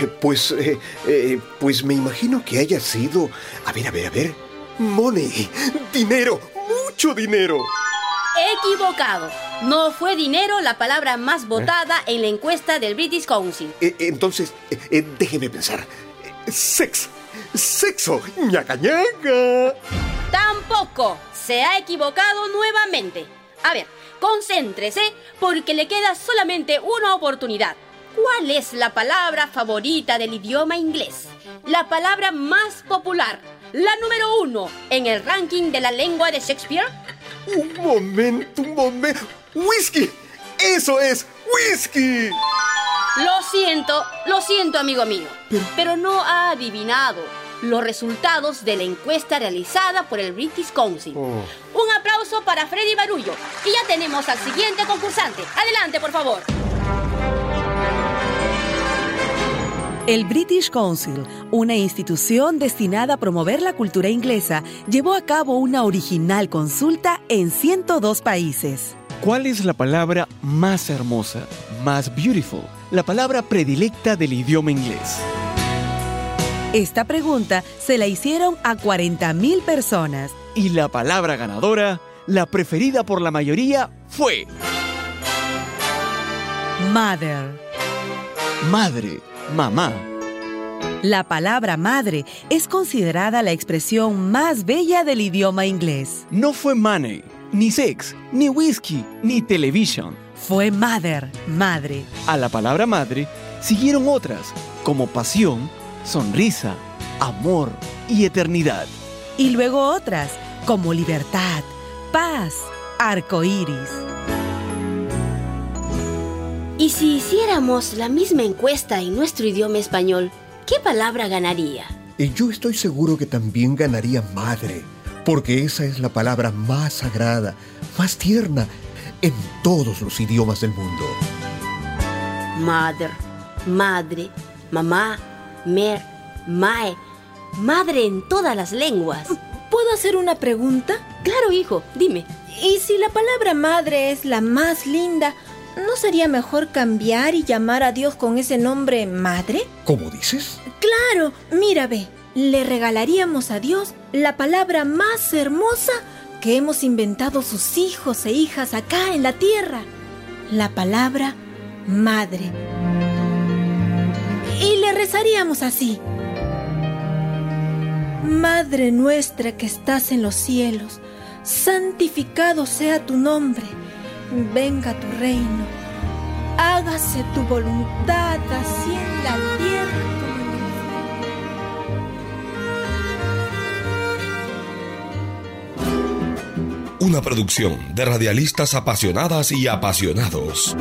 Eh, pues, eh, eh, pues me imagino que haya sido... A ver, a ver, a ver. Money. Dinero. Mucho dinero. Equivocado. No fue dinero la palabra más votada en la encuesta del British Council. Eh, entonces, eh, eh, déjeme pensar. Eh, Sex. Sexo. ñaca ñaca. Tampoco. Se ha equivocado nuevamente. A ver, concéntrese porque le queda solamente una oportunidad. ¿Cuál es la palabra favorita del idioma inglés? La palabra más popular. La número uno en el ranking de la lengua de Shakespeare. Un momento, un momento. ¡Whisky! ¡Eso es! ¡Whisky! Lo siento, lo siento, amigo mío, pero no ha adivinado los resultados de la encuesta realizada por el British Council. Oh. Un aplauso para Freddy Barullo. Y ya tenemos al siguiente concursante. Adelante, por favor. El British Council, una institución destinada a promover la cultura inglesa, llevó a cabo una original consulta en 102 países. ¿Cuál es la palabra más hermosa, más beautiful, la palabra predilecta del idioma inglés? Esta pregunta se la hicieron a 40.000 personas. Y la palabra ganadora, la preferida por la mayoría, fue Mother. madre, mamá. La palabra madre es considerada la expresión más bella del idioma inglés. No fue money, ni sex, ni whisky, ni television. Fue mother, madre. A la palabra madre siguieron otras, como pasión, sonrisa, amor y eternidad. Y luego otras, como libertad, paz, arco iris. Y si hiciéramos la misma encuesta en nuestro idioma español, ¿qué palabra ganaría? Y yo estoy seguro que también ganaría madre, porque esa es la palabra más sagrada, más tierna en todos los idiomas del mundo. Mother, madre, mamá, mer, mae, madre en todas las lenguas. ¿Puedo hacer una pregunta? Claro, hijo, dime. ¿Y si la palabra madre es la más linda, ¿no sería mejor cambiar y llamar a Dios con ese nombre madre? ¿Cómo dices? Claro, mira, ve, le regalaríamos a Dios la palabra más hermosa que hemos inventado sus hijos e hijas acá en la tierra. La palabra madre. Y le rezaríamos así. Madre nuestra que estás en los cielos, santificado sea tu nombre, venga tu reino, hágase tu voluntad así en la tierra como en el cielo. Una producción de radialistas apasionadas y apasionados.